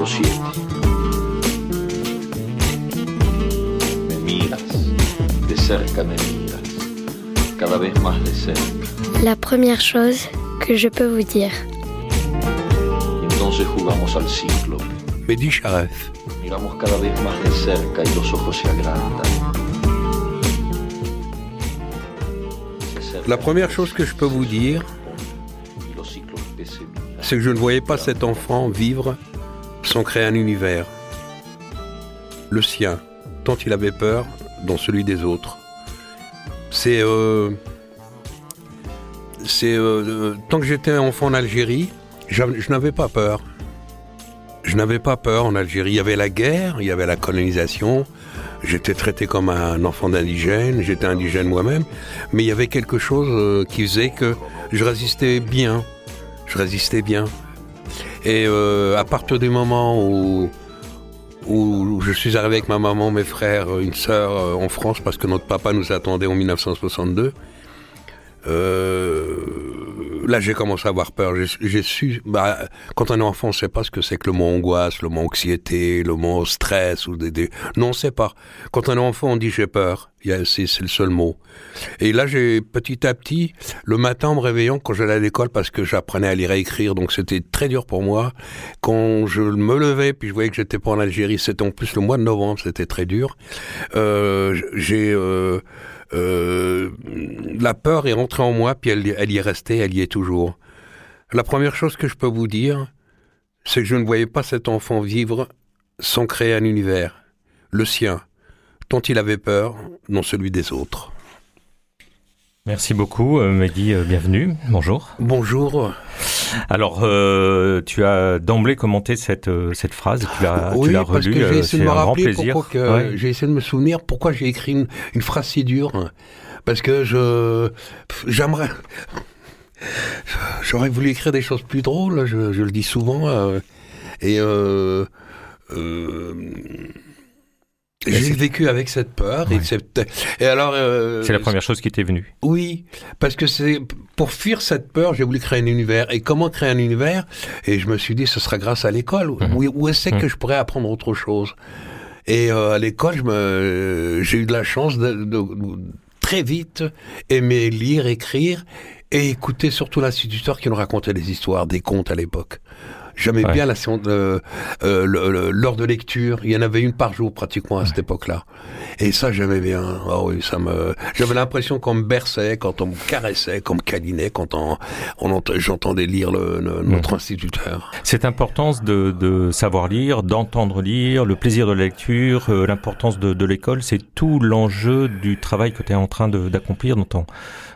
capítulo 7. Me miras, de cerca me miras, cada vez más de cerca. La première chose que je peux vous dire. Entonces jugamos al ciclo. Mehdi Sharef. Miramos cada vez más de cerca y los ojos se agrandan. La première chose que je peux vous dire, c'est que je ne voyais pas cet enfant vivre créer un univers. Le sien, tant il avait peur, dans celui des autres. C'est... euh, c'est... euh, tant que j'étais enfant en Algérie, je n'avais pas peur. Je n'avais pas peur en Algérie. Il y avait la guerre, il y avait la colonisation. J'étais traité comme un enfant d'indigène, j'étais indigène moi-même. Mais il y avait quelque chose euh, qui faisait que je résistais bien. Je résistais bien. Et euh, à partir du moment où, où je suis arrivé avec ma maman, mes frères, une sœur euh, en France, parce que notre papa nous attendait en 1962, euh, là j'ai commencé à avoir peur. J'ai su, bah, quand on est enfant, on ne sait pas ce que c'est que le mot angoisse, le mot anxiété, le mot stress ou des, non, on ne sait pas. Quand on est enfant, on dit j'ai peur. C'est le seul mot. Et là, j'ai petit à petit, le matin en me réveillant, quand j'allais à l'école, parce que j'apprenais à lire et écrire, donc c'était très dur pour moi. Quand je me levais, puis je voyais que j'étais pas en Algérie, c'était en plus le mois de novembre, c'était très dur. Euh, j'ai euh, euh, la peur est rentrée en moi, puis elle, elle y est restée, elle y est toujours. La première chose que je peux vous dire, c'est que je ne voyais pas cet enfant vivre sans créer un univers, le sien, tant il avait peur, non celui des autres. Merci beaucoup, euh, Mehdi, euh, bienvenue. Bonjour. Bonjour. Alors, euh, tu as d'emblée commenté cette, cette phrase, tu l'as oui, tu l'as parce relue, que j'ai essayé de me rappeler Ouais. j'ai essayé de me souvenir pourquoi j'ai écrit une, une phrase si dure. Parce que je j'aimerais j'aurais voulu écrire des choses plus drôles. Je, je le dis souvent euh, et euh, j'ai vécu avec cette peur et, cette- et alors euh, C'est la première chose qui t'est venue. oui, parce que c'est pour fuir cette peur, j'ai voulu créer un univers. Et comment créer un univers? Et je me suis dit, ce sera grâce à l'école. Mhm. Où, où est-ce que je pourrais apprendre autre chose? Et euh, à l'école, je me, j'ai eu de la chance de, de- de très vite aimer lire, écrire et écouter surtout l'instituteur qui nous racontait des histoires, des contes à l'époque. J'aimais Ouais. bien la séance de, euh, l'heure de lecture. Il y en avait une par jour pratiquement à cette époque-là. Et ça, j'aimais bien. Ah oui, ça me. J'avais l'impression qu'on me berçait, quand on me caressait, qu'on me câlinait, quand on, on ent- j'entendais lire le, le- notre instituteur. Cette importance de, de savoir lire, d'entendre lire, le plaisir de la lecture, euh, l'importance de, de l'école, c'est tout l'enjeu du travail que tu es en train de- d'accomplir dans ton,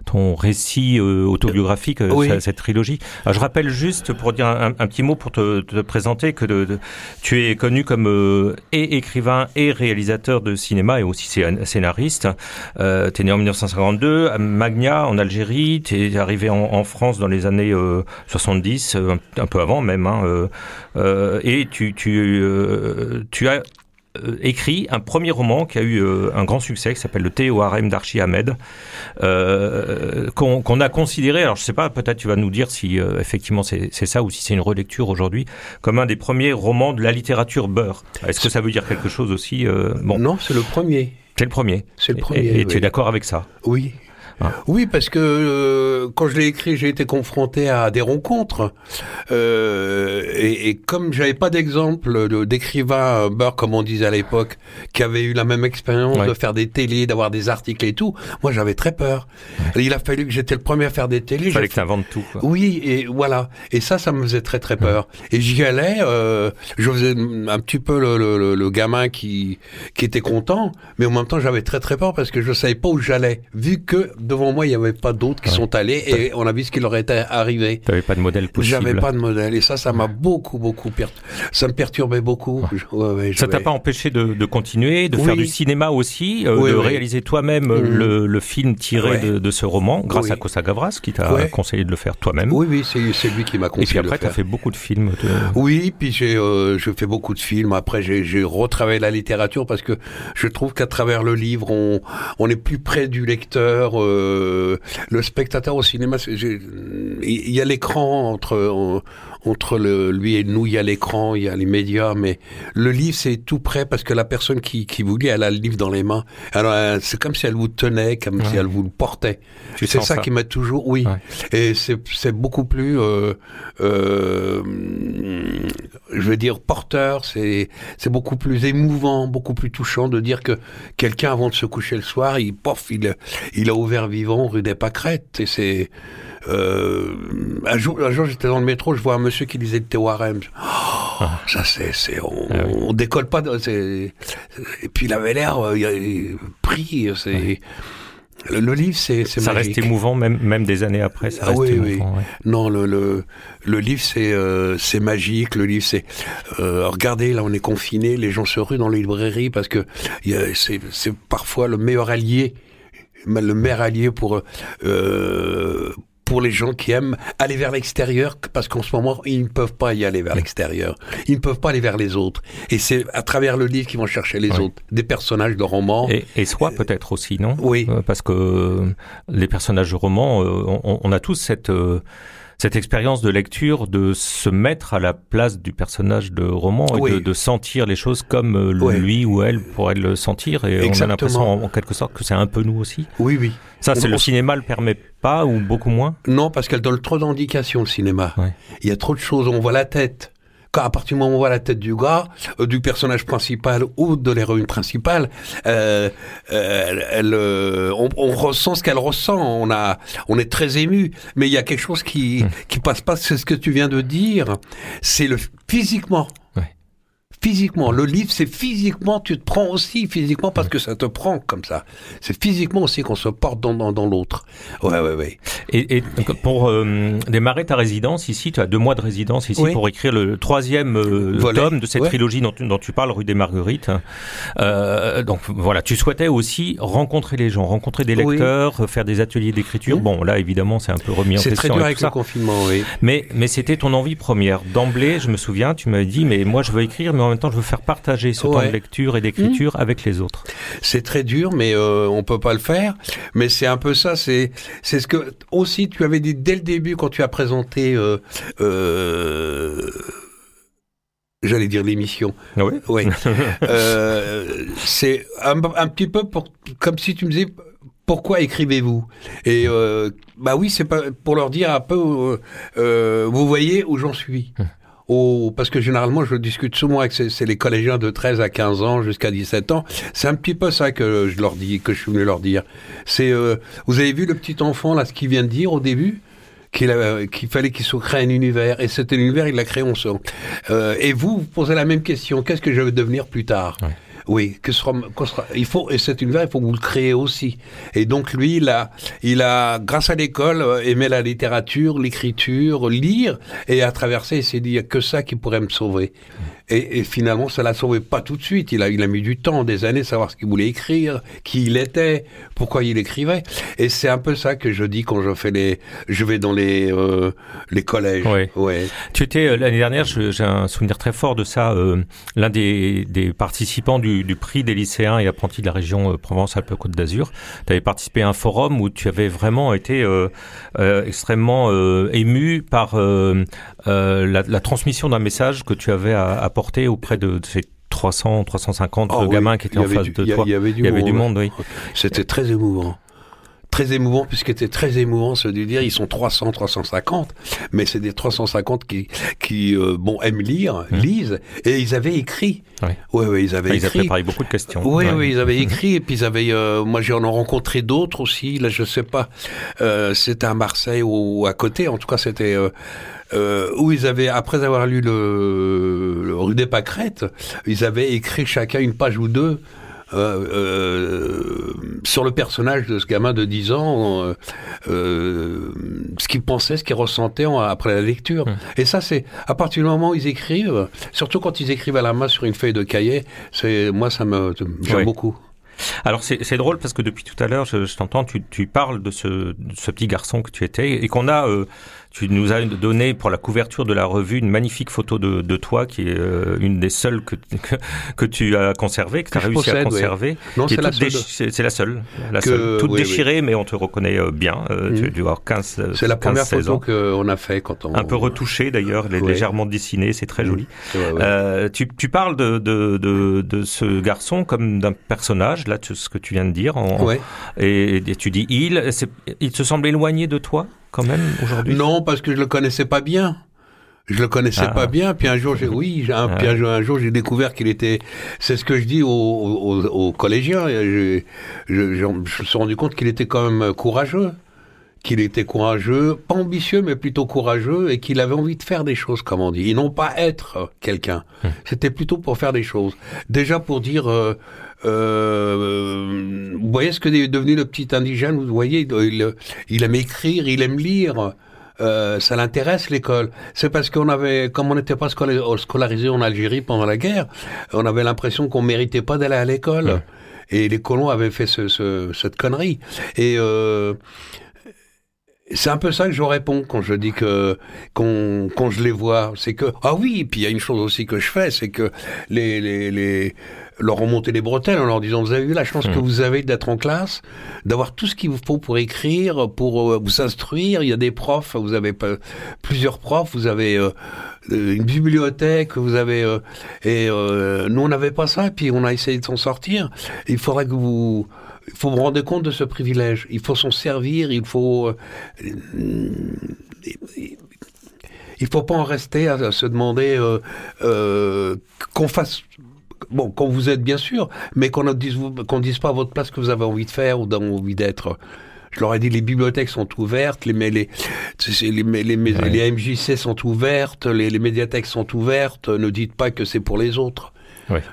ton récit euh, autobiographique, Oui. cette, cette trilogie. Alors, je rappelle juste, pour dire un, un petit mot, pour te, te présenter, que tu es connu comme euh, et écrivain et réalisateur de cinéma et aussi scén- scénariste. Euh, tu es né en 1952 à Magna, en Algérie. Tu es arrivé en, France dans les années euh, 70, euh, un, un peu avant même. Hein, euh, euh, et tu, tu, euh, tu as euh, écrit un premier roman qui a eu euh, un grand succès, qui s'appelle Le thé au harem d'Archie Ahmed, euh, qu'on a considéré, alors je sais pas, peut-être tu vas nous dire si euh, effectivement c'est ça ou si c'est une relecture aujourd'hui, comme un des premiers romans de la littérature beurre. Est-ce que ça veut dire quelque chose aussi euh, Bon, Non, c'est le premier. c'est le premier. C'est le premier. Et, et tu es d'accord avec ça? Oui. Ah. Oui, parce que euh, quand je l'ai écrit, j'ai été confronté à des rencontres. Euh, et, et comme j'avais pas d'exemple de- d'écrivain beurre, comme on disait à l'époque, qui avait eu la même expérience Ouais. de faire des télés, d'avoir des articles et tout, moi j'avais très peur. Il a fallu que j'étais le premier à faire des télés. Il fallait que tu inventes tout. Quoi. oui, et voilà. Et ça, ça me faisait très très peur. Et j'y allais, euh, je faisais un petit peu le, le, le- le gamin qui, qui était content, mais en même temps, j'avais très très peur parce que je savais pas où j'allais, vu que devant moi, il y avait pas d'autres qui Ouais. sont allés et on a vu ce qui leur était arrivé. Tu n'avais pas de modèle possible. J'avais pas de modèle et ça, ça m'a beaucoup beaucoup per... ça me perturbait beaucoup. Je- ouais, ouais, Ça t'a pas empêché de, de continuer, de Oui. faire du cinéma aussi, euh, Oui, de oui. réaliser toi-même Mhm. le, le film tiré Ouais. de, de ce roman, grâce Oui. à Costa Gavras, qui t'a Ouais. conseillé de le faire toi-même. Oui, oui, c'est lui qui m'a Et conseillé puis après, tu as fait beaucoup de films. de- Oui, puis j'ai euh, je fais beaucoup de films. Après, j'ai j'ai retravaillé la littérature parce que je trouve qu'à travers le livre, on on est plus près du lecteur. euh, le spectateur au cinéma, il y a l'écran entre entre le, lui et nous, il y a l'écran, il y a les médias, mais le livre, c'est tout prêt parce que la personne qui, qui vous lit, elle a le livre dans les mains. Alors, euh, c'est comme si elle vous tenait, comme si elle vous le portait. C'est ça, ça, qui m'a toujours, oui. Et c'est beaucoup plus, euh, euh, je veux dire, porteur. C'est c'est beaucoup plus émouvant, beaucoup plus touchant de dire que quelqu'un, avant de se coucher le soir, il pof, il il a ouvert vivant rue des Pâquerettes. Et c'est euh, un jour, un jour j'étais dans le métro, je vois un monsieur qui disait le théorème. Oh, ça c'est, c'est, on, ah on, décolle pas. et puis il avait l'air euh, pris. C'est. Le, livre, c'est Ça reste émouvant, même, même des années après. Ça reste oui, émouvant, oui. Non, le, le, le livre, c'est euh, c'est magique. Le livre, c'est... Euh, regardez, là, on est confiné, les gens se ruent dans les librairies parce que c'est parfois le meilleur allié, le meilleur allié pour... Euh, pour les gens qui aiment aller vers l'extérieur, parce qu'en ce moment, ils ne peuvent pas y aller vers l'extérieur. Ils ne peuvent pas aller vers les autres. Et c'est à travers le livre qu'ils vont chercher les autres. Des personnages de romans. Et, et soi peut-être aussi, non? Oui. Euh, parce que les personnages de romans, euh, on, on, a tous cette... Euh, cette expérience de lecture, de se mettre à la place du personnage de roman et de, sentir les choses comme lui ou elle pourrait le sentir. Et on a l'impression en, quelque sorte que c'est un peu nous aussi. Oui, oui. Ça, c'est le cinéma le permet pas ou beaucoup moins? Non, parce qu'elle donne trop d'indications, le cinéma. Il y a trop de choses, on voit la tête. Quand à partir du moment où on voit la tête du gars, euh, du personnage principal ou de l'héroïne principale, euh, euh elle, euh, on, on, ressent ce qu'elle ressent. On a, on est très ému, mais il y a quelque chose qui hum. qui passe pas. C'est ce que tu viens de dire. C'est le physiquement physiquement. Le livre, c'est physiquement, tu te prends aussi physiquement parce que ça te prend comme ça. C'est physiquement aussi qu'on se porte dans, dans, dans l'autre. Ouais, ouais, ouais. Et, et pour euh, démarrer ta résidence ici, tu as deux mois de résidence ici pour écrire le troisième euh, tome de cette trilogie dont, dont, tu parles, Rue des Marguerites. Euh, donc voilà, tu souhaitais aussi rencontrer les gens, rencontrer des lecteurs, faire des ateliers d'écriture. Bon, là, évidemment, c'est un peu remis en question. C'est très dur avec le confinement, oui. Mais, mais c'était ton envie première. D'emblée, je me souviens, tu m'avais dit, mais moi, je veux écrire, mais en même temps, je veux faire partager ce temps de lecture et d'écriture mmh. avec les autres. C'est très dur, mais euh, on peut pas le faire. Mais c'est un peu ça. C'est c'est ce que aussi tu avais dit dès le début quand tu as présenté. Euh, euh, J'allais dire l'émission. Ah oui. Oui. euh, c'est un, un, petit peu pour, comme si tu me disais pourquoi écrivez-vous? Et euh, bah oui, c'est pas pour leur dire un peu. Euh, euh vous voyez où j'en suis. Hum parce que généralement je discute souvent avec c'est les collégiens de 13 à 15 ans jusqu'à 17 ans. C'est un petit peu ça que je leur dis, que je suis venu leur dire. C'est, euh, vous avez vu le petit enfant là, ce qu'il vient de dire au début? Qu'il qu'il fallait qu'il se crée un univers et cet univers il l'a créé en son. Euh, et vous, vous posez la même question. Qu'est-ce que je veux devenir plus tard? Oui, que sera, sera, il faut et cet univers, il faut que vous le créez aussi. Et donc lui, il a, il a grâce à l'école euh, aimé la littérature, l'écriture, lire, et à travers ça, il s'est dit il y a que ça qui pourrait me sauver. Et, et, finalement, ça l'a sauvé pas tout de suite. Il a, il a mis du temps, des années, à savoir ce qu'il voulait écrire, qui il était, pourquoi il écrivait. Et c'est un peu ça que je dis quand je fais les, je vais dans les euh, les collèges. Oui. Ouais. Tu étais euh, l'année dernière, j'ai un souvenir très fort de ça. Euh, L'un des, des participants du, du, prix des lycéens et apprentis de la région euh, Provence-Alpes-Côte d'Azur. Tu avais participé à un forum où tu avais vraiment été euh, extrêmement ému par la, la, transmission d'un message que tu avais porter auprès de, ces 300, 350 oh, gamins qui étaient en face de toi. Il y avait du, monde, oui. C'était très émouvant très émouvant puisque c'était très émouvant se dire ils sont 300 350 mais c'est des 350 qui qui euh, bon aiment lire mmh. lisent. Et ils avaient écrit. Oui. Ouais, ouais, ils avaient ah, écrit ils avaient préparé beaucoup de questions. Oui oui ils avaient écrit. Et puis ils avaient euh, moi j'en ai rencontré d'autres aussi. Là je sais pas euh, c'était à Marseille ou à côté. En tout cas c'était euh, euh, où ils avaient, après avoir lu le, le Rue des Pâquerettes, ils avaient écrit chacun une page ou deux sur le personnage de ce gamin de 10 ans, euh, euh, ce qu'il pensait, ce qu'il ressentait après la lecture. Hum. Et ça, c'est à partir du moment où ils écrivent, surtout quand ils écrivent à la main sur une feuille de cahier, c'est moi ça me j'aime beaucoup. Alors c'est drôle parce que depuis tout à l'heure, je, je t'entends, tu, tu, parles de ce, de ce, petit garçon que tu étais et qu'on a, euh, Tu nous as donné pour la couverture de la revue une magnifique photo de, de toi qui est euh, une des seules que, que, que tu as conservées, que tu as réussi possède, à conserver. Oui. Non, c'est la, c'est la seule. La que, seule. Toute oui, déchirée, oui. mais on te reconnaît euh, bien. Euh, mmh. Tu as dû avoir 15 C'est la première photo qu'on a fait quand on... Un peu retouchée d'ailleurs, légèrement dessinée, c'est très joli. Mmh. Euh, tu, tu, parles de, de, de, de, ce garçon comme d'un personnage, là, ce que tu viens de dire. En, et, et, tu dis il, il te semble éloigné de toi? Quand même aujourd'hui? Non, parce que je le connaissais pas bien. Je le connaissais ah. pas bien, puis un jour, j'ai, oui, un, ah. puis un, un jour, j'ai découvert qu'il était. C'est ce que je dis aux, aux, aux collégiens. Je, je, je, je, me suis rendu compte qu'il était quand même courageux, qu'il était courageux, pas ambitieux, mais plutôt courageux, et qu'il avait envie de faire des choses, comme on dit, et non pas être quelqu'un. Hum. C'était plutôt pour faire des choses. Déjà pour dire. Euh, euh, voyez ce que est devenu le petit indigène Vous voyez, il, il aime écrire, il aime lire. Euh, ça l'intéresse l'école. C'est parce qu'on avait, comme on n'était pas scolarisé en Algérie pendant la guerre, on avait l'impression qu'on méritait pas d'aller à l'école. Ouais. Et les colons avaient fait ce, ce, cette connerie. Et euh, c'est un peu ça que je réponds quand je dis que quand, quand je les vois, c'est que ah oui. Et puis il y a une chose aussi que je fais, c'est que les les, les leur remonter les bretelles en leur disant vous avez vu la chance mmh. que vous avez d'être en classe, d'avoir tout ce qu'il vous faut pour écrire, pour euh, vous instruire. Il y a des profs, vous avez plusieurs profs, vous avez euh, une bibliothèque, vous avez euh, et euh, nous on n'avait pas ça. Et puis on a essayé de s'en sortir. Il faudrait que vous il faut vous rendre compte de ce privilège. Il faut s'en servir. Il faut il faut pas en rester à, à se demander euh, euh, qu'on fasse bon, quand vous êtes bien sûr, mais qu'on ne dise, qu'on dise pas à votre place que vous avez envie de faire ou envie d'être. Je leur ai dit les bibliothèques sont ouvertes, les les les, les, les, ouais. les MJC sont ouvertes, les, les médiathèques sont ouvertes. Ne dites pas que c'est pour les autres.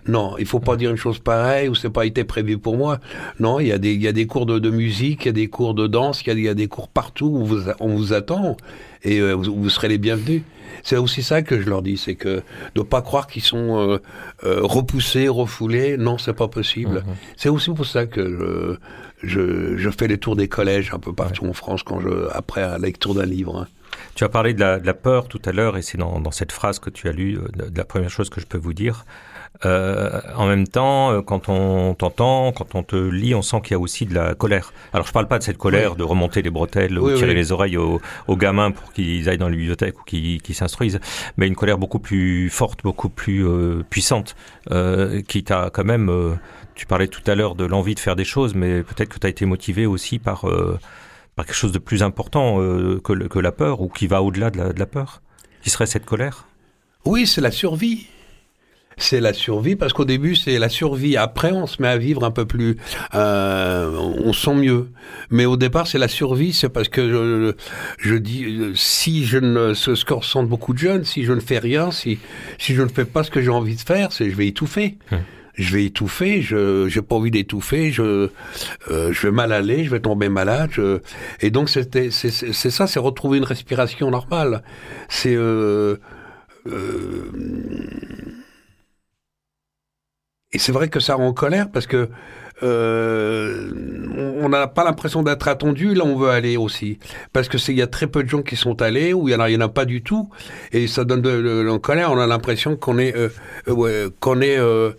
Non, il faut pas dire une chose pareille ou c'est pas été prévu pour moi. Non, il y a des il y a des cours de, de musique, il y a des cours de danse, il y a, il y a des cours partout où vous, on vous attend et euh, vous, vous, serez les bienvenus. C'est aussi ça que je leur dis, c'est que de pas croire qu'ils sont euh, euh, repoussés, refoulés. Non, c'est pas possible. -hmm. C'est aussi pour ça que je, je, je, fais les tours des collèges un peu partout ouais. en France quand je après la lecture d'un livre. Hein. Tu as parlé de la, de la peur tout à l'heure, et c'est dans, dans, cette phrase que tu as lue, de, de la première chose que je peux vous dire. Euh, en même temps, euh, quand on t'entend, quand on te lit, on sent qu'il y a aussi de la colère. Alors je parle pas de cette colère oui. de remonter les bretelles oui, ou tirer oui. les oreilles aux, aux, gamins pour qu'ils aillent dans la bibliothèque ou qu'ils qu s'instruisent, mais une colère beaucoup plus forte, beaucoup plus euh, puissante, euh, qui t'a quand même... Tu parlais tout à l'heure de l'envie de faire des choses, mais peut-être que tu as été motivé aussi par, par quelque chose de plus important que, que, la peur ou qui va au-delà de, de la peur. Qui serait cette colère? Oui, c'est la survie c'est la survie parce qu'au début c'est la survie. Après on se met à vivre un peu plus, euh, on sent mieux. Mais au départ c'est la survie, c'est parce que je, je, dis si je ne ce que ressentent beaucoup de jeunes, si je ne fais rien, si si je ne fais pas ce que j'ai envie de faire, c'est je vais étouffer. Hum je vais étouffer, je j'ai pas envie d'étouffer, je euh, je vais mal aller, je vais tomber malade, je... et donc c'était c'est c'est ça, c'est retrouver une respiration normale. C'est euh, euh, et c'est vrai que ça rend en colère parce que euh, on n'a pas l'impression d'être attendu. Là, on veut aller aussi parce que c'est il y a très peu de gens qui sont allés ou il y en a, il y en a pas du tout et ça donne de, de, de en colère. On a l'impression qu'on est euh, euh, qu'on est euh,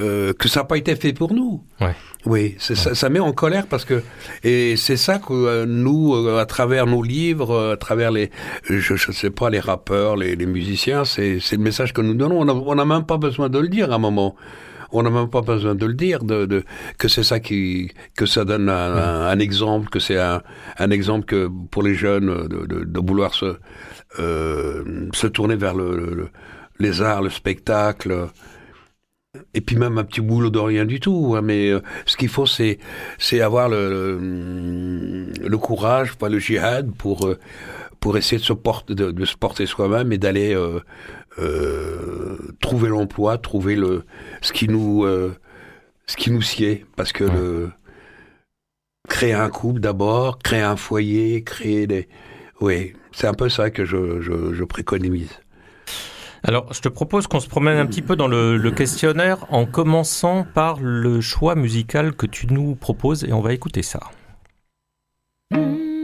euh, que ça n'a pas été fait pour nous. Ouais. Oui, ouais. ça, ça, met en colère parce que et c'est ça que euh, nous, à travers nos livres, à travers les, je, je sais pas, les rappeurs, les, les musiciens, c'est le message que nous donnons. On n'a même pas besoin de le dire à un moment on n'a même pas besoin de le dire, de, de que c'est ça qui, que ça donne un, un, un exemple, que c'est un, un, exemple que pour les jeunes de, de, de vouloir se, euh, se tourner vers le, le, les arts, le spectacle. Et puis même un petit boulot de rien du tout, hein, mais euh, ce qu'il faut c'est c'est avoir le, le, le courage, pas le jihad pour euh, pour essayer de se porter de, de se porter soi-même et d'aller euh, euh, trouver l'emploi, trouver le ce qui nous euh, ce qui nous sied, parce que ouais. le créer un couple d'abord, créer un foyer, créer des oui, c'est un peu ça que je, je, je préconise. Alors, je te propose qu'on se promène un petit peu dans le, le, questionnaire en commençant par le choix musical que tu nous proposes et on va écouter ça. Mmh.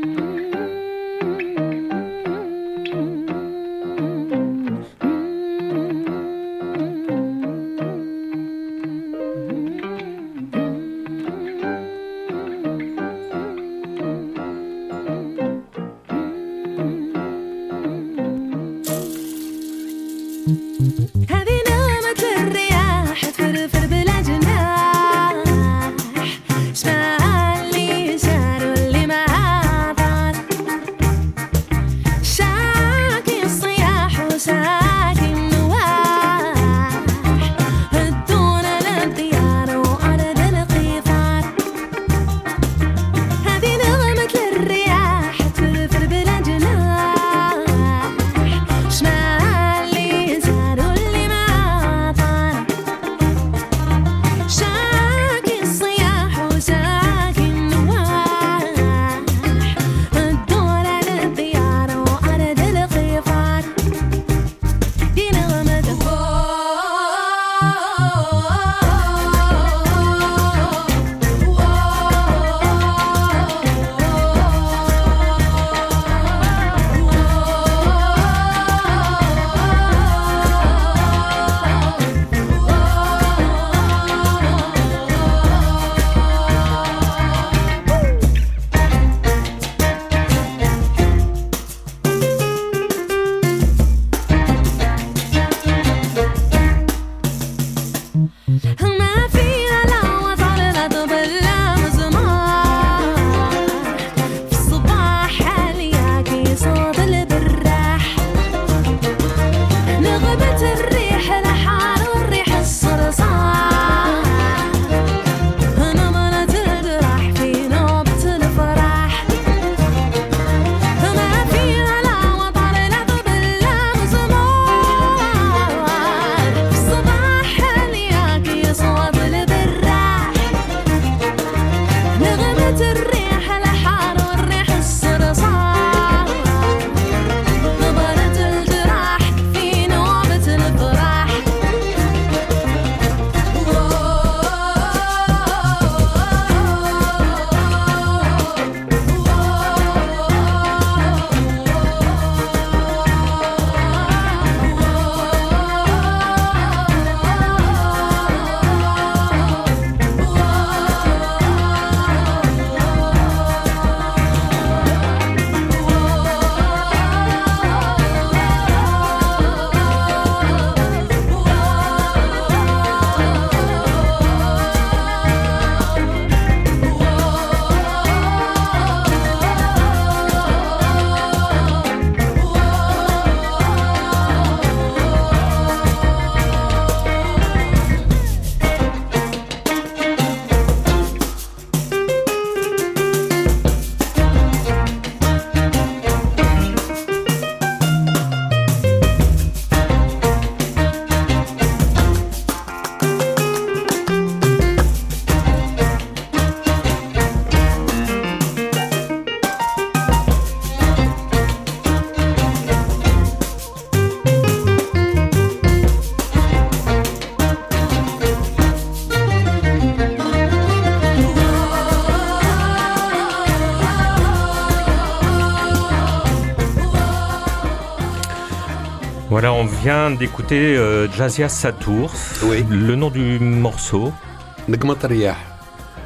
Vient d'écouter euh, Jazia Satour. Oui. Le nom du morceau.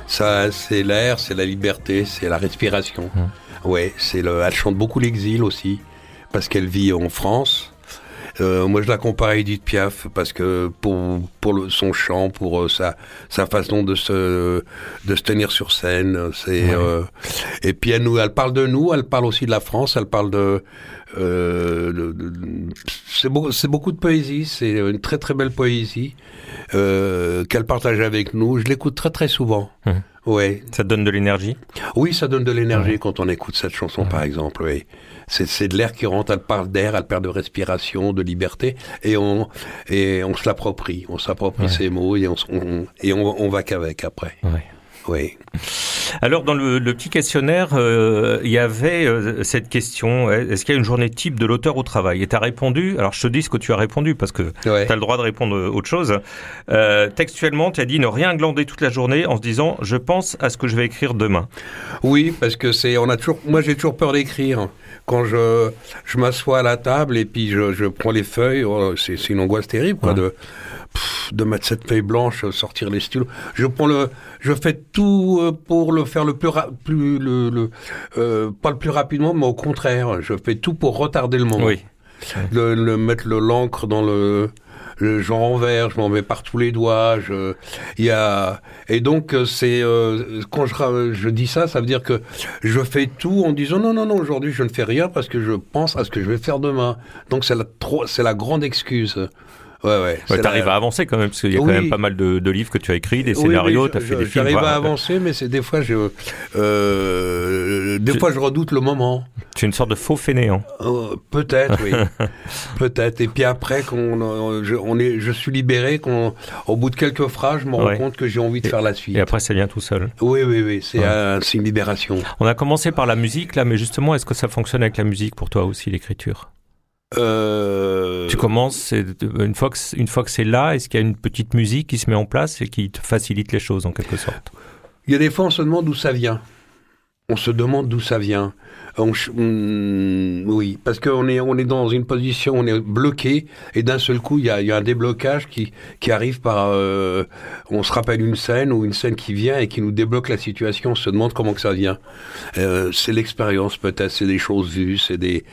Ça, c'est l'air, c'est la liberté, c'est la respiration. Hum. Ouais, c'est le. Elle chante beaucoup l'exil aussi, parce qu'elle vit en France. Euh, moi, je la compare à Edith Piaf parce que pour pour le, son chant, pour euh, sa sa façon de se de se tenir sur scène, c'est Ouais. euh, et puis elle nous, elle parle de nous, elle parle aussi de la France, elle parle de euh, c'est beaucoup de poésie, c'est une très très belle poésie euh, qu'elle partage avec nous. Je l'écoute très très souvent. Mhm. Ouais. Ça donne de l'énergie? Oui, ça donne de l'énergie quand on écoute cette chanson, par exemple. Oui. C'est, de l'air qui rentre. Elle parle d'air, elle parle de respiration, de liberté, et on et on se l'approprie. On s'approprie ces mots et on, on- et on, on va qu'avec après. Ouais. Oui. Alors, dans le, le petit questionnaire, euh, il y avait euh, cette question est-ce qu'il y a une journée type de l'auteur au travail? Et tu as répondu, alors je te dis ce que tu as répondu parce que Ouais. tu as le droit de répondre euh, autre chose. Euh, textuellement, tu as dit ne rien glander toute la journée en se disant je pense à ce que je vais écrire demain. Oui, parce que c'est, on a toujours, moi j'ai toujours peur d'écrire. Quand je, je m'assois à la table et puis je, je prends les feuilles, oh, c'est, c'est une angoisse terrible, quoi, Ouais. de, pff, de mettre cette feuille blanche, sortir les stylos. Je prends le, je fais tout euh, pour le faire le plus, ra- plus le, le euh, pas le plus rapidement, mais au contraire, je fais tout pour retarder le moment. Oui. Le, le- mettre le l'encre dans le, le genre en vert, je m'en mets par tous les doigts. Je, il y a et donc euh, c'est euh, quand je, je dis ça, ça veut dire que je fais tout en disant non non non aujourd'hui je ne fais rien parce que je pense à ce que je vais faire demain. Donc c'est la trop c'est la grande excuse. Ouais ouais. Ouais, T'arrives la- à avancer quand même, parce qu'il y a quand même pas mal de, de livres que tu as écrits, des scénarios, oui, tu as fait des films. J'arrive à avancer, mais c'est des fois je, euh, des Tu- fois je redoute le moment. Tu es une sorte de faux fainéant. Euh, peut-être, oui. peut-être. Et puis après, qu'on, euh, je, on est, je suis libéré, qu'on, au bout de quelques phrases, je me rends Ouais. compte que j'ai envie de faire la suite. Et après, ça vient tout seul. Oui, oui, oui. C'est, Ouais. un- c'est une libération. On a commencé par la musique, là, mais justement, est-ce que ça fonctionne avec la musique pour toi aussi, l'écriture? Euh, Tu commences, une fois que, une fois que c'est là, est-ce qu'il y a une petite musique qui se met en place et qui te facilite les choses en quelque sorte? Il y a des fois, on se demande d'où ça vient. On se demande d'où ça vient. On oui, parce qu'on est, on est dans une position, on est bloqué, et d'un seul coup, il y a, il y a un déblocage qui, qui arrive par. euh, on se rappelle une scène ou une scène qui vient et qui nous débloque la situation. On se demande comment que ça vient. Euh, c'est l'expérience, peut-être, c'est des choses vues, c'est des.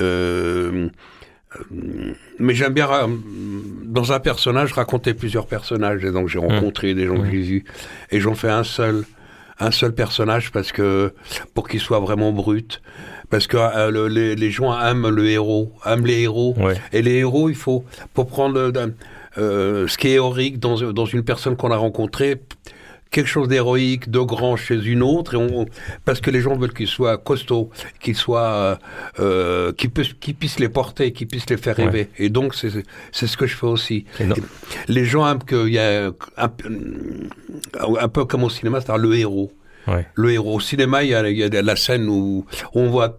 euh, mais j'aime bien, dans un personnage, raconter plusieurs personnages. Et donc, j'ai rencontré des gens que j'ai vus. Et j'en fais un seul. Un seul personnage parce que, pour qu'il soit vraiment brut. Parce que euh, le- les, les gens aiment le héros, aiment les héros. Ouais. Et les héros, il faut, pour prendre euh, ce qui est héroïque dans, dans une personne qu'on a rencontrée, quelque chose d'héroïque, de grand chez une autre, et on, parce que les gens veulent qu'il soit costaud, qu'il soit, euh, euh, qu'il puisse, qu'il puisse les porter, qu'il puisse les faire Ouais. rêver. Et donc c'est c'est ce que je fais aussi. Les gens aiment qu'il y a un, peu- un peu comme au cinéma, c'est-à-dire le héros. Ouais. Le héros. Au cinéma, il y a, il y a la scène où on voit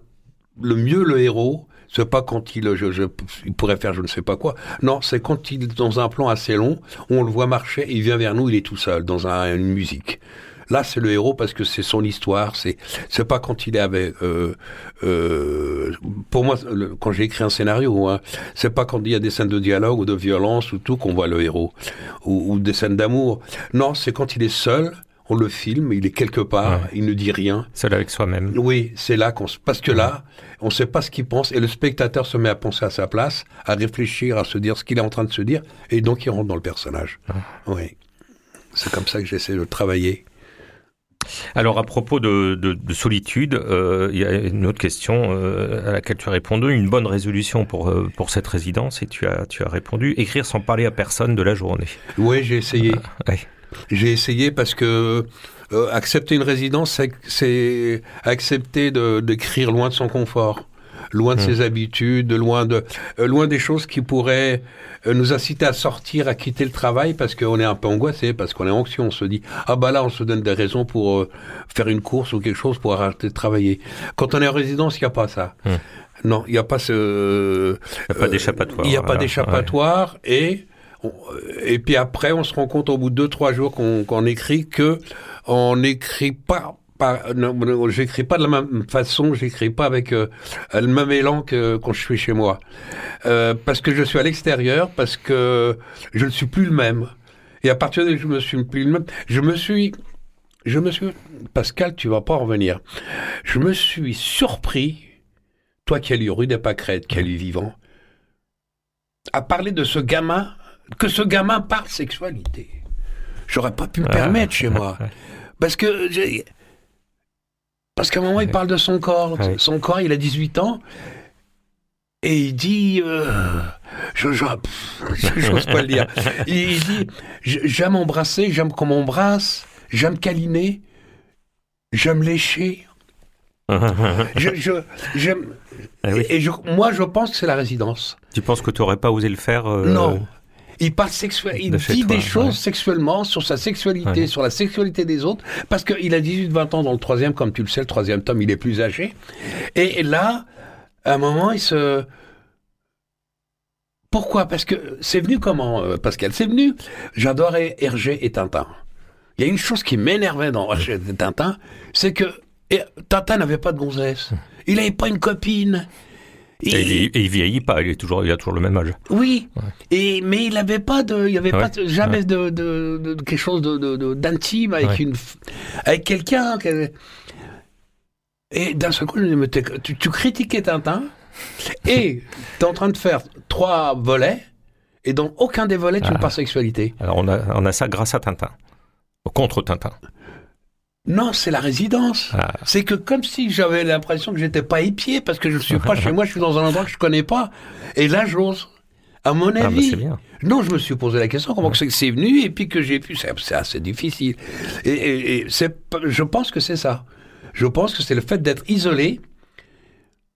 le mieux le héros. C'est pas quand il, je, je- il pourrait faire je ne sais pas quoi. Non, c'est quand il est dans un plan assez long, on le voit marcher, il vient vers nous, il est tout seul dans un- une musique. Là, c'est le héros parce que c'est son histoire. C'est c'est pas quand il est avec. Euh, euh, pour moi, quand j'ai écrit un scénario, hein, c'est pas quand il y a des scènes de dialogue ou de violence ou tout qu'on voit le héros ou des scènes d'amour. Non, c'est quand il est seul. On le filme, il est quelque part, Ouais. il ne dit rien. Seul avec soi-même. Oui, c'est là qu'on se... Parce que là, on ne sait pas ce qu'il pense et le spectateur se met à penser à sa place, à réfléchir, à se dire ce qu'il est en train de se dire et donc il rentre dans le personnage. Oui. C'est comme ça que j'essaie de travailler. Alors, à propos de, de- de solitude, euh, il y a une autre question euh, à laquelle tu as répondu. Une bonne résolution pour, euh, pour cette résidence, et tu as, tu as répondu écrire sans parler à personne de la journée. Oui, j'ai essayé. Ouais. J'ai essayé parce que euh, accepter une résidence, c'est- accepter de- d'écrire loin de son confort, loin de Mm. ses habitudes, loin de euh, loin des choses qui pourraient euh, nous inciter à sortir, à quitter le travail parce qu'on est un peu angoissé, parce qu'on est anxieux. On se dit ah bah là on se donne des raisons pour faire une course ou quelque chose pour arrêter de travailler. Quand on est en résidence, il n'y a pas ça. Mm. Non, il n'y a pas ce. Il n'y a pas d'échappatoire. Il n'y a pas d'échappatoire et on- et puis après on se rend compte au bout de deux trois jours qu'on écrit que on n'écrit pas j'écris pas de la même façon, j'écris pas avec euh, le même élan que quand je suis chez moi, euh, parce que je suis à l'extérieur, parce que je ne suis plus le même. Et à partir de je me suis plus le même, je me suis, je me suis, Pascal, tu vas pas revenir. Je me suis surpris, toi qui as lu Rue des Pâquerettes, qui as lu Vivant, à parler de ce gamin, que ce gamin parle sexualité. J'aurais pas pu me permettre chez moi. Parce que j'ai- parce qu'à un moment, il parle de son corps. Son corps, il a 18 ans. Et il dit, euh, je, je, j'ose pas le dire. Il, il dit, j'aime embrasser, j'aime qu'on m'embrasse, j'aime câliner, j'aime lécher. Je, je, j'aime, Ah oui. et je, moi, je pense que c'est la résidence. Tu penses que tu aurais pas osé le faire euh, Non. Il parle sexuel, il de dit toi, des choses ouais. sexuellement sur sa sexualité, Ouais. sur la sexualité des autres, parce qu'il a 18-20 ans dans le troisième, comme tu le sais, le troisième tome, il est plus âgé. Et, et là, à un moment, il se... Pourquoi? Parce que c'est venu comment, euh, Pascal? C'est venu, j'adorais Hergé et Tintin. Il y a une chose qui m'énervait dans Hergé et Tintin, c'est que et, Tintin n'avait pas de gonzesse. Il n'avait pas une copine. Et il, et il vieillit pas, il, est toujours, il a toujours le même âge. Oui, et mais il n'avait pas de, il y avait Ouais, pas de- jamais ouais. de, de, quelque chose d'intime avec une, avec quelqu'un. que- Et d'un seul coup, je me tu, tu critiquais Tintin et tu es en train de faire trois volets et dans aucun des volets tu ne Ah. parles sexualité. Alors on a, on a ça grâce à Tintin. Contre Tintin. Non, c'est la résidence. Ah. C'est que comme si j'avais l'impression que j'étais pas épié parce que je suis pas chez moi, je suis dans un endroit que je connais pas. Et là, j'ose. À mon Ah, bah, avis. c'est bien. Non, je me suis posé la question comment c'est que c'est venu et puis que j'ai pu. C'est assez difficile. Et, et- et c'est, pas- je pense que c'est ça. Je pense que c'est le fait d'être isolé,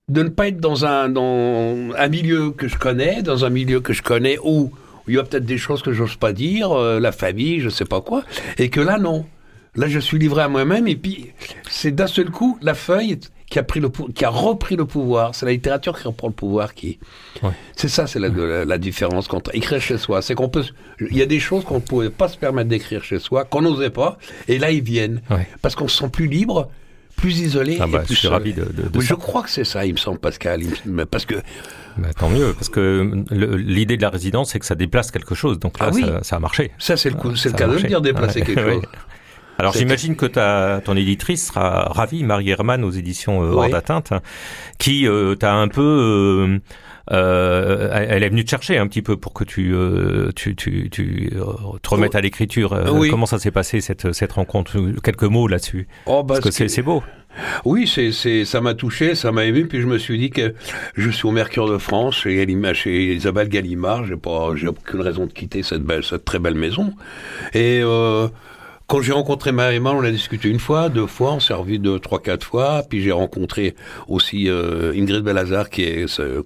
de ne pas être dans un dans un milieu que je connais, dans un milieu que je connais où il y a peut-être des choses que j'ose pas dire, euh, la famille, je sais pas quoi, et que là non. Là, je suis livré à moi-même et puis c'est d'un seul coup la feuille qui a pris le pou- qui a repris le pouvoir. C'est la littérature qui reprend le pouvoir qui. Ouais. C'est ça, c'est la, la, la différence contre écrire chez soi. C'est qu'on peut, il y a des choses qu'on ne pouvait pas se permettre d'écrire chez soi, qu'on n'osait pas, et là ils viennent Ouais. parce qu'on se sent plus libre, plus isolé. Ah et bah, plus je suis ravi de, de, de Oui, ça. je crois que c'est ça, il me semble, Pascal. Me- Parce que Bah, tant mieux, parce que le- l'idée de la résidence, c'est que ça déplace quelque chose. Donc là, Ah oui. ça, ça a marché. ça, c'est le, coup- Ça le cas de le dire, déplacer quelque chose. Alors j'imagine que ta, ton éditrice sera ravie, Marie Herman aux éditions euh, Hors Oui. d'atteinte, qui euh, t'a un peu... euh, euh, elle est venue te chercher un petit peu pour que tu tu, tu, tu te remettes à l'écriture. Oui. Comment ça s'est passé cette, cette rencontre? Quelques mots là-dessus. Oh, Parce que c'est c'est beau. Oui, c'est, c'est, ça m'a touché, ça m'a ému, puis je me suis dit que je suis au Mercure de France, chez, Gallimard, chez Isabelle Gallimard, j'ai pas, j'ai aucune raison de quitter cette belle, cette très belle maison. Et, euh, quand j'ai rencontré Marie-Emma, on a discuté une fois, deux fois, on s'est revu deux, trois, quatre fois, puis j'ai rencontré aussi euh, Ingrid Belazar, qui est euh,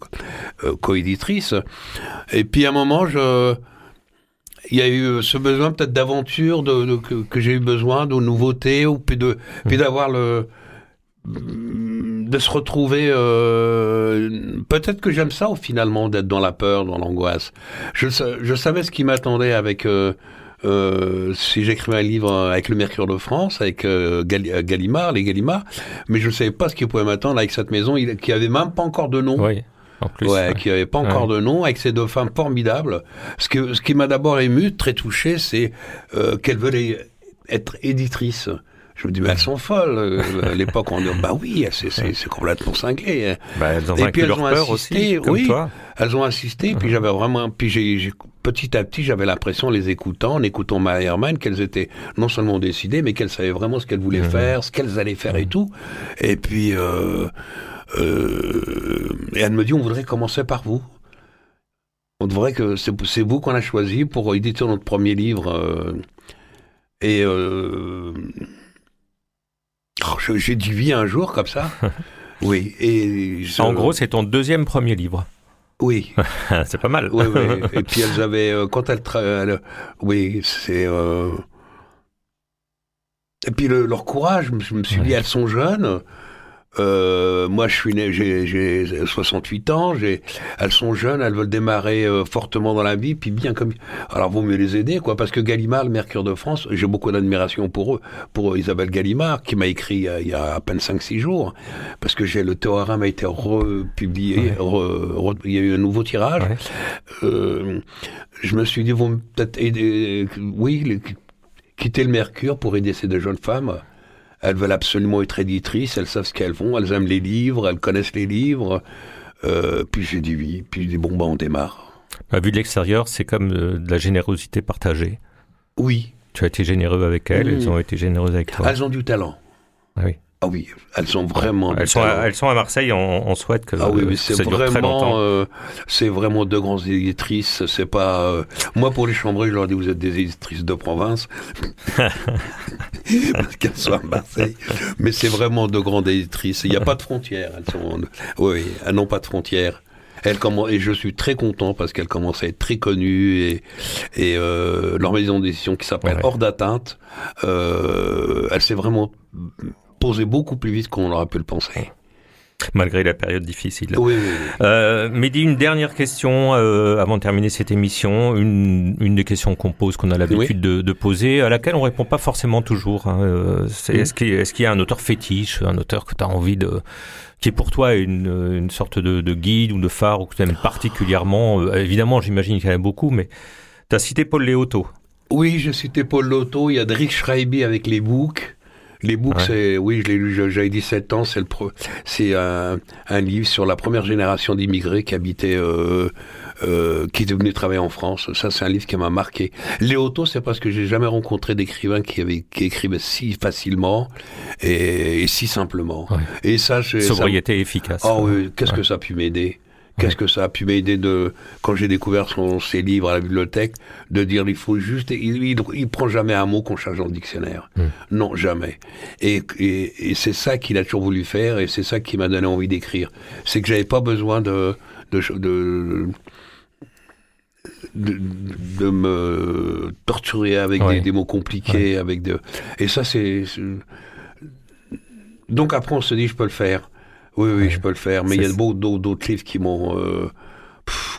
euh, coéditrice. Et puis à un moment, je, il y a eu ce besoin peut-être d'aventure, de, de- que, que j'ai eu besoin, de nouveautés, ou puis de, puis d'avoir le, de se retrouver. euh, Peut-être que j'aime ça, finalement, d'être dans la peur, dans l'angoisse. Je savais ce qui m'attendait avec. euh, euh, si j'écrivais un livre avec le Mercure de France, avec euh, euh, Gallimard, les Gallimard, mais je ne savais pas ce qui pouvait m'attendre avec cette maison il- qui avait même pas encore de nom. Oui. En plus. Ouais, ouais. qui avait pas encore Ouais. de nom, avec ces deux femmes formidables. Ce, que, ce qui m'a d'abord ému, très touché, c'est euh, qu'elles veulent être éditrices. Je me dis, mais elles sont folles. Euh, À l'époque, on dit, bah oui, c'est, complètement cinglé. Bah, elles ont Et puis elles ont insisté, aussi, oui. Elles ont insisté, puis j'avais vraiment, puis j'ai- petit à petit, j'avais l'impression, en les écoutant, en écoutant Marie Hermann, qu'elles étaient non seulement décidées, mais qu'elles savaient vraiment ce qu'elles voulaient Mhm. faire, ce qu'elles allaient faire et tout. Et puis, euh, euh, et elle me dit, on voudrait commencer par vous. On devrait que c'est, vous qu'on a choisi pour éditer notre premier livre. euh, et oh, j'ai dit oui un jour comme ça. Oui. Et En gros, c'est ton deuxième premier livre. Oui. c'est pas mal. Oui, oui. Et puis elles avaient, euh, quand elles, tra- elles- oui, c'est. euh, Et puis le- leur courage, je me suis dit, elles sont jeunes. Euh, moi, je suis né, j'ai 68 ans. J'ai, elles sont jeunes, elles veulent démarrer euh, fortement dans la vie, puis bien comme. Alors, vaut mieux les aider, quoi, parce que Gallimard, le Mercure de France, j'ai beaucoup d'admiration pour eux, pour Isabelle Gallimard, qui m'a écrit il y a à peine 5-6 jours, parce que j'ai le théorème a été republié, il y a eu un nouveau tirage. Euh, je me suis dit, vont peut-être aider, oui, quitter le Mercure pour aider ces deux jeunes femmes. Elles veulent absolument être éditrices, elles savent ce qu'elles font, elles aiment les livres, elles connaissent les livres. Euh, puis j'ai dit oui, puis j'ai dit bon, bah on démarre. À vue de l'extérieur, c'est comme euh, de la générosité partagée. Oui. Tu as été généreux avec elles, elles mmh. ont été généreuses avec toi. Elles ont du talent. Ah oui. Ah oui, elles sont vraiment. Elles sont, à, elles sont à Marseille. On, on souhaite que. Ah oui, mais c'est vraiment, euh, c'est vraiment deux grandes éditrices. C'est pas euh, moi pour les chambrés, je leur dis vous êtes des éditrices de province parce qu'elles sont à Marseille. Mais c'est vraiment deux grandes éditrices. Il n'y a pas de frontières. Elles sont, oui, elles n'ont pas de frontières. Elles commencent, et je suis très content parce qu'elles commencent à être très connues et, et euh, leur maison d'édition qui s'appelle Hors d'atteinte, euh, elle s'est vraiment beaucoup plus vite qu'on aurait pu le penser. Malgré la période difficile. Oui, Euh, Mehdi, une dernière question euh, avant de terminer cette émission. Une, une des questions qu'on pose, qu'on a l'habitude de, de, poser, à laquelle on répond pas forcément toujours. Hein. Euh, est-ce qu'il est qu'il y a un auteur fétiche, un auteur que tu as envie de qui est pour toi une, une sorte de, de, guide ou de phare ou que tu aimes particulièrement euh, Évidemment, j'imagine qu'il y en a beaucoup, mais tu as cité Paul Léoto. Oui, j'ai cité Paul Léoto. Il y a Drick Schreiby avec les books. Les books, c'est, oui, je l'ai lu, j'avais 17 ans, c'est le c'est un, un, livre sur la première génération d'immigrés qui habitaient, euh, euh, qui est devenu travailler en France. Ça, c'est un livre qui m'a marqué. Léoto, c'est parce que j'ai jamais rencontré d'écrivain qui avait, qui écrivait si facilement et, et si simplement. Ouais. Et ça, c'est. Sobriété efficace. Ah oui, qu'est-ce ouais. que ça a pu m'aider? Qu'est-ce que ça a pu m'aider de quand j'ai découvert son, ses livres à la bibliothèque de dire il faut juste il, il, il prend jamais un mot qu'on cherche dans le dictionnaire mm. non jamais et, et, et c'est ça qu'il a toujours voulu faire et c'est ça qui m'a donné envie d'écrire c'est que j'avais pas besoin de de, de de, de, me torturer avec ouais. des, des, mots compliqués, ouais. avec de et ça c'est donc après on se dit je peux le faire. Oui, oui, je peux le faire. Mais il y a beaucoup d'autres livres qui m'ont. Euh,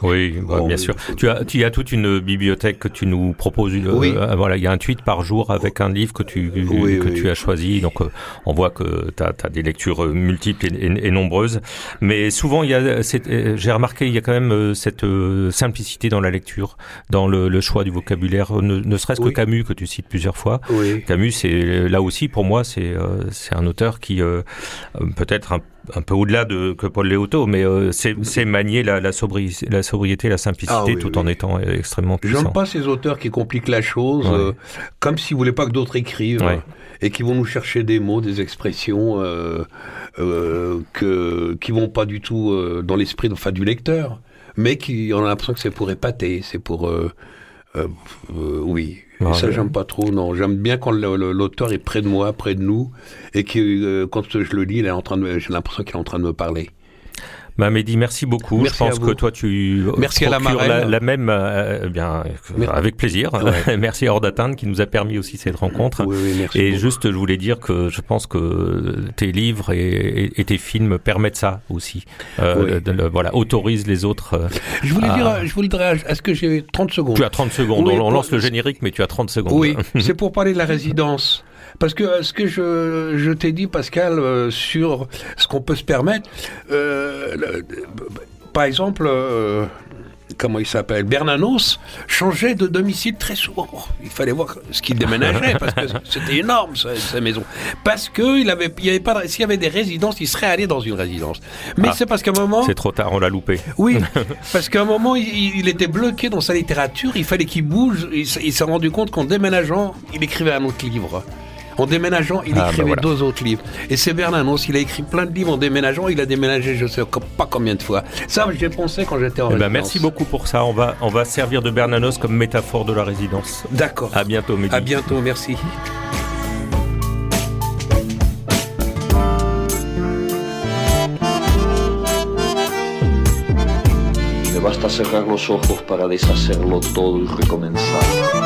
oui, bien sûr. Tu as, tu as toute une bibliothèque que tu nous proposes. Une, oui. Euh, voilà, il y a un tweet par jour avec un livre que tu, oui, que oui. tu as choisi. Donc, euh, on voit que tu as, as, des lectures multiples et, et, et, nombreuses. Mais souvent, il y a, euh, j'ai remarqué, il y a quand même euh, cette simplicité dans la lecture, dans le, le choix du vocabulaire. Ne, ne serait-ce que Camus, que tu cites plusieurs fois. Camus, c'est là aussi, pour moi, c'est c'est un auteur qui peut-être un un peu au-delà de que Paul Léoto, mais euh, c'est manier la, la, sobriété, la sobriété, la simplicité, ah, oui, tout oui. en étant extrêmement puissant. J'aime pas ces auteurs qui compliquent la chose, ouais. euh, comme s'ils voulaient pas que d'autres écrivent, ouais. et qui vont nous chercher des mots, des expressions euh, que qui vont pas du tout dans l'esprit enfin, du lecteur, mais qui on a l'impression que c'est pour épater, c'est pour oui. Ah, ça, j'aime pas trop, non. J'aime bien quand l'auteur est près de moi, près de nous, et que euh, quand je le lis, il est en train de, j'ai l'impression qu'il est en train de me parler. Mehdi, merci beaucoup. Merci je pense que toi tu merci à la, la, la même euh, bien merci. avec plaisir. Ouais. merci à Hors d'atteinte qui nous a permis aussi cette rencontre. Oui, oui, merci et beaucoup. juste, je voulais dire que je pense que tes livres et, et tes films permettent ça aussi. Euh, oui. de, de, voilà, autorise les autres. Euh, je voulais à... dire, je dire, est-ce que j'ai 30 secondes Tu as 30 secondes. On, lance le générique, mais tu as 30 secondes. Oui, c'est pour parler de la résidence. Parce que ce que je, je t'ai dit, Pascal, euh, sur ce qu'on peut se permettre, euh, le, par exemple, euh, comment il s'appelle Bernanos changeait de domicile très souvent. Il fallait voir ce qu'il déménageait parce que c'était énorme sa, sa, maison. Parce que il avait, il y avait pas, s'il y avait des résidences, il serait allé dans une résidence. Mais ah, c'est parce qu'à un moment, c'est trop tard, on l'a loupé. Oui, parce qu'à un moment, il, il, était bloqué dans sa littérature. Il fallait qu'il bouge. Il, il s'est rendu compte qu'en déménageant, il écrivait un autre livre. En déménageant, il ah, écrivait ben voilà. deux autres livres. Et c'est Bernanos, il a écrit plein de livres en déménageant. Il a déménagé, je sais pas combien de fois. Ça, j'ai pensé quand j'étais en eh résidence. Ben merci beaucoup pour ça. On va, on va servir de Bernanos comme métaphore de la résidence. D'accord. À bientôt, Mehdi. À bientôt, merci. Me basta cerrar los ojos para deshacerlo todo y recomenzar.